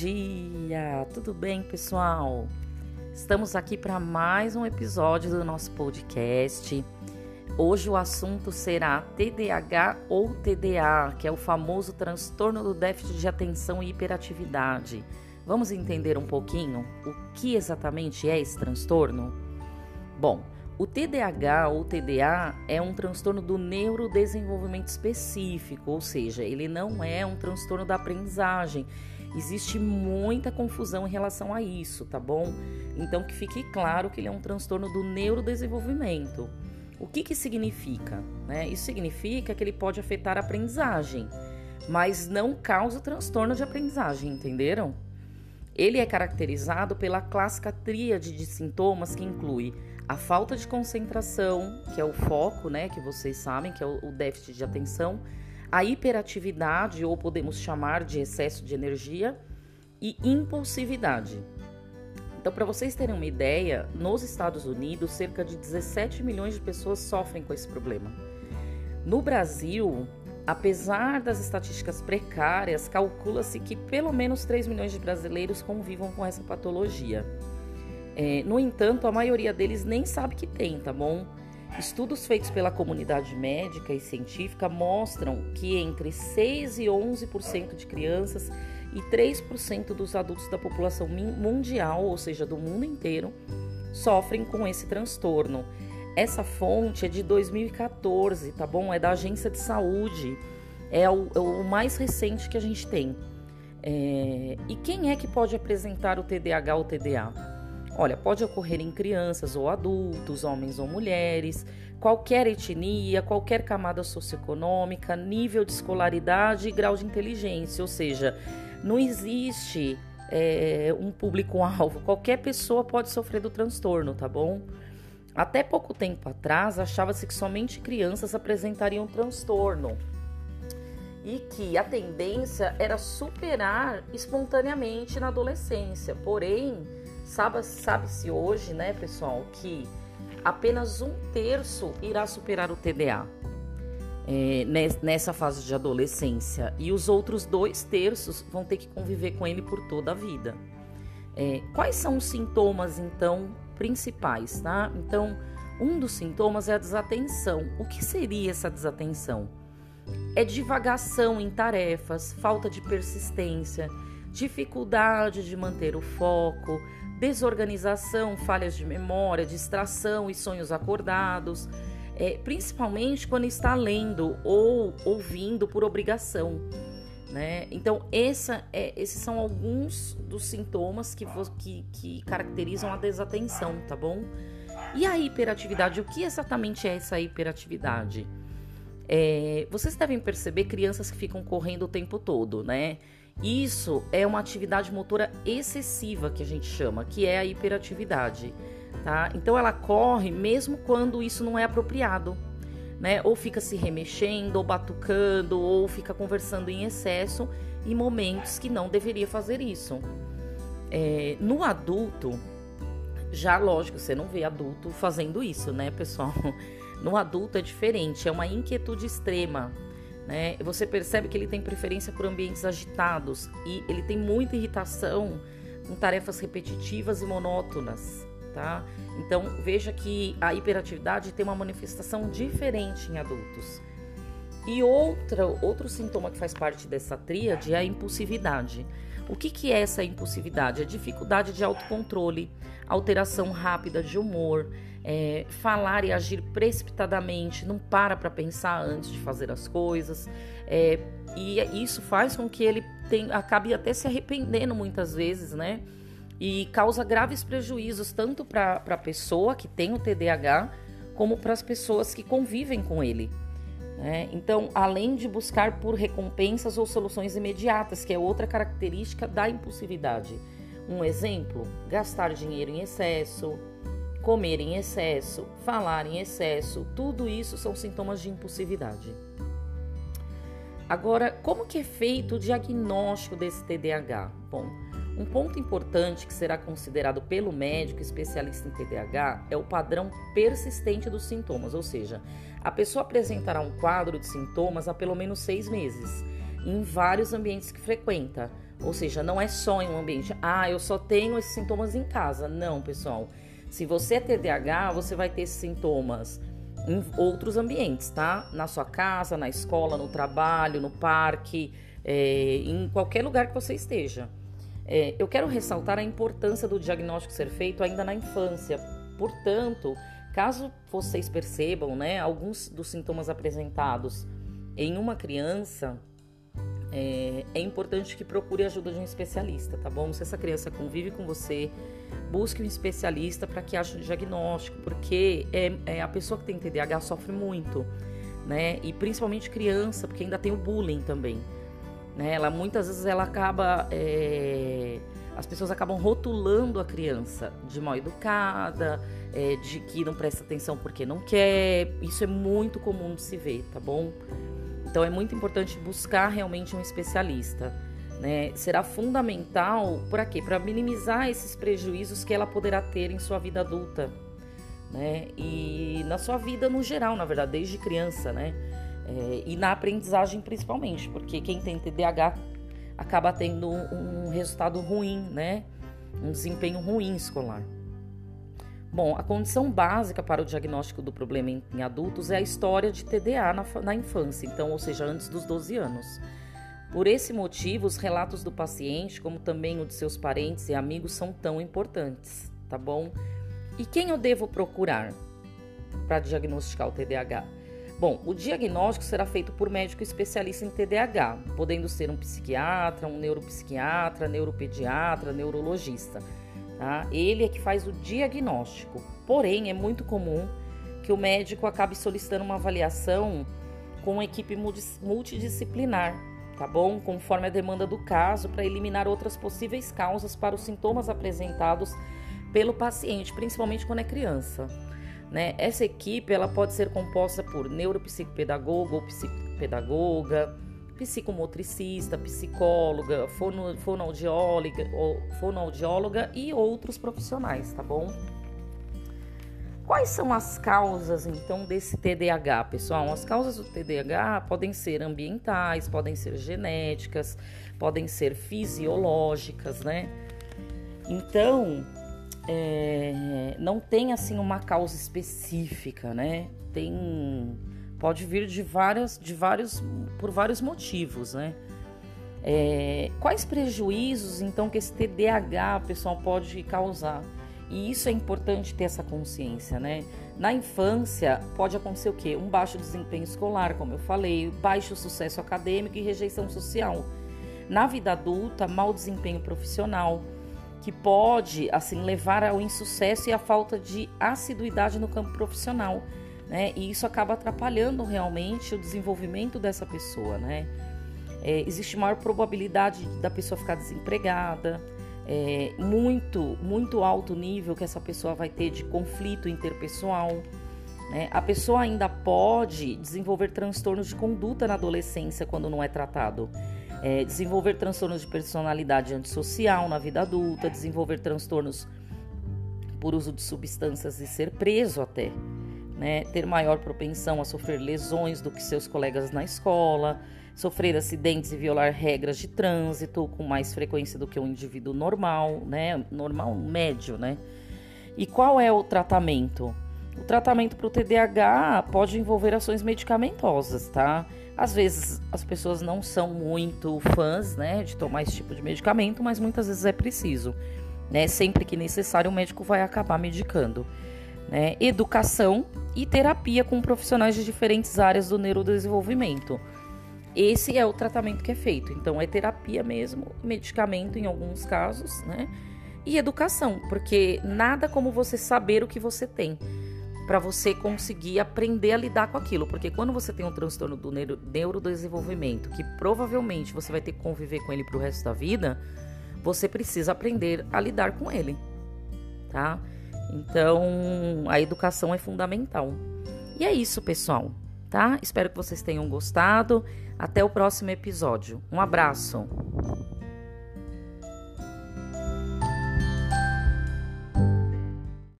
dia! Tudo bem, pessoal? Estamos aqui para mais um episódio do nosso podcast. Hoje o assunto será TDAH ou TDA, que é o famoso transtorno do déficit de atenção e hiperatividade. Vamos entender um pouquinho o que exatamente é esse transtorno? Bom, o TDAH ou TDA é um transtorno do neurodesenvolvimento específico, ou seja, ele não é um transtorno da aprendizagem. Existe muita confusão em relação a isso, tá bom? Então que fique claro que ele é um transtorno do neurodesenvolvimento. O que que significa? Né? Isso significa que ele pode afetar a aprendizagem, mas não causa transtorno de aprendizagem, entenderam? Ele é caracterizado pela clássica tríade de sintomas que inclui a falta de concentração, que é o foco, né, que vocês sabem, que é o déficit de atenção, a hiperatividade, ou podemos chamar de excesso de energia, e impulsividade. Então, para vocês terem uma ideia, nos Estados Unidos, cerca de 17 milhões de pessoas sofrem com esse problema. No Brasil, apesar das estatísticas precárias, calcula-se que pelo menos 3 milhões de brasileiros convivam com essa patologia. É, no entanto, a maioria deles nem sabe que tem, tá bom? Estudos feitos pela comunidade médica e científica mostram que entre 6 e 11% de crianças e 3% dos adultos da população mundial, ou seja, do mundo inteiro, sofrem com esse transtorno. Essa fonte é de 2014, tá bom? É da Agência de Saúde, é o, é o mais recente que a gente tem. É... E quem é que pode apresentar o TDAH ou TDA? Olha, pode ocorrer em crianças ou adultos, homens ou mulheres, qualquer etnia, qualquer camada socioeconômica, nível de escolaridade e grau de inteligência, ou seja, não existe é, um público-alvo, qualquer pessoa pode sofrer do transtorno, tá bom? Até pouco tempo atrás, achava-se que somente crianças apresentariam transtorno e que a tendência era superar espontaneamente na adolescência, porém Sabe-se hoje, né, pessoal, que apenas um terço irá superar o TDA é, nessa fase de adolescência e os outros dois terços vão ter que conviver com ele por toda a vida. É, quais são os sintomas, então, principais, tá? Então, um dos sintomas é a desatenção. O que seria essa desatenção? É divagação em tarefas, falta de persistência, dificuldade de manter o foco, desorganização, falhas de memória, distração e sonhos acordados, é, principalmente quando está lendo ou ouvindo por obrigação. Né? Então, essa é, esses são alguns dos sintomas que, que, que caracterizam a desatenção, tá bom? E a hiperatividade, o que exatamente é essa hiperatividade? É, vocês devem perceber crianças que ficam correndo o tempo todo, né? Isso é uma atividade motora excessiva que a gente chama, que é a hiperatividade, tá? Então ela corre mesmo quando isso não é apropriado, né? Ou fica se remexendo, ou batucando, ou fica conversando em excesso em momentos que não deveria fazer isso. É, no adulto, já lógico, você não vê adulto fazendo isso, né, pessoal? No adulto é diferente, é uma inquietude extrema, né? Você percebe que ele tem preferência por ambientes agitados e ele tem muita irritação com tarefas repetitivas e monótonas, tá? Então veja que a hiperatividade tem uma manifestação diferente em adultos. E outra, outro sintoma que faz parte dessa tríade é a impulsividade. O que, que é essa impulsividade? A dificuldade de autocontrole, alteração rápida de humor, é, falar e agir precipitadamente, não para para pensar antes de fazer as coisas. É, e isso faz com que ele tem, acabe até se arrependendo muitas vezes, né? E causa graves prejuízos tanto para a pessoa que tem o TDAH, como para as pessoas que convivem com ele. Né? Então, além de buscar por recompensas ou soluções imediatas, que é outra característica da impulsividade. Um exemplo: gastar dinheiro em excesso, comer em excesso, falar em excesso, tudo isso são sintomas de impulsividade. Agora, como que é feito o diagnóstico desse TDAH? Bom, um ponto importante que será considerado pelo médico especialista em TDAH é o padrão persistente dos sintomas, ou seja, a pessoa apresentará um quadro de sintomas há pelo menos seis meses, em vários ambientes que frequenta, Ou seja, não é só em um ambiente. Ah, eu só tenho esses sintomas em casa. Não, pessoal. Se você é TDAH, você vai ter esses sintomas em outros ambientes, tá? Na sua casa, na escola, no trabalho, no parque, é, em qualquer lugar que você esteja. É, eu quero ressaltar a importância do diagnóstico ser feito ainda na infância. Portanto, caso vocês percebam, né, alguns dos sintomas apresentados em uma criança, é, é, importante que procure a ajuda de um especialista, tá bom? Se essa criança convive com você, busque um especialista para que ache o diagnóstico, porque é, é, a pessoa que tem TDAH sofre muito, né? E principalmente criança, porque ainda tem o bullying também, né? Ela muitas vezes ela acaba é, as pessoas acabam rotulando a criança de mal educada, é, de que não presta atenção porque não quer. Isso é muito comum de se ver, tá bom? Então é muito importante buscar realmente um especialista. Né? Será fundamental para quê? Para minimizar esses prejuízos que ela poderá ter em sua vida adulta. Né? E na sua vida no geral, na verdade, desde criança, né? É, e na aprendizagem principalmente, porque quem tem TDAH acaba tendo um resultado ruim, né? Um desempenho ruim escolar. Bom, a condição básica para o diagnóstico do problema em, em adultos é a história de TDA na, na infância, então, ou seja, antes dos 12 anos. Por esse motivo, os relatos do paciente, como também o de seus parentes e amigos, são tão importantes, tá bom? E quem eu devo procurar para diagnosticar o TDAH? Bom, o diagnóstico será feito por médico especialista em TDAH, podendo ser um psiquiatra, um neuropsiquiatra, neuropediatra, neurologista. Tá? Ele é que faz o diagnóstico. Porém, é muito comum que o médico acabe solicitando uma avaliação com uma equipe multidisciplinar, tá bom? Conforme a demanda do caso, para eliminar outras possíveis causas para os sintomas apresentados pelo paciente, principalmente quando é criança. Né? Essa equipe ela pode ser composta por neuropsicopedagogo ou psicopedagoga, psicomotricista, psicóloga, fono, fonoaudióloga, fonoaudióloga e outros profissionais, tá bom? Quais são as causas então desse TDAH, pessoal? As causas do TDAH podem ser ambientais, podem ser genéticas, podem ser fisiológicas, né? Então, é, não tem assim uma causa específica, né? Tem pode vir de várias, de vários, por vários motivos, né? É, quais prejuízos então que esse TDAH pessoal pode causar? E isso é importante ter essa consciência, né? Na infância pode acontecer o quê? Um baixo desempenho escolar, como eu falei, baixo sucesso acadêmico e rejeição social. Na vida adulta, mau desempenho profissional, que pode assim levar ao insucesso e à falta de assiduidade no campo profissional né? E isso acaba atrapalhando realmente o desenvolvimento dessa pessoa, né? É, existe maior probabilidade da pessoa ficar desempregada, é, muito, muito alto nível que essa pessoa vai ter de conflito interpessoal. Né? A pessoa ainda pode desenvolver transtornos de conduta na adolescência quando não é tratado. É, desenvolver transtornos de personalidade antissocial na vida adulta, desenvolver transtornos por uso de substâncias e ser preso até né, ter maior propensão a sofrer lesões do que seus colegas na escola, sofrer acidentes e violar regras de trânsito com mais frequência do que um indivíduo normal, né, normal médio, né? E qual é o tratamento? O tratamento para o TDAH pode envolver ações medicamentosas, tá? Às vezes as pessoas não são muito fãs, né, de tomar esse tipo de medicamento, mas muitas vezes é preciso, né? Sempre que necessário, o médico vai acabar medicando né, educação e terapia com profissionais de diferentes áreas do neurodesenvolvimento. Esse é o tratamento que é feito. Então, é terapia mesmo, medicamento em alguns casos, né? E educação, porque nada como você saber o que você tem para você conseguir aprender a lidar com aquilo. Porque quando você tem um transtorno do neuro, neurodesenvolvimento, que provavelmente você vai ter que conviver com ele pro resto da vida, você precisa aprender a lidar com ele, tá? Então, a educação é fundamental. E é isso, pessoal, tá? Espero que vocês tenham gostado. Até o próximo episódio. Um abraço.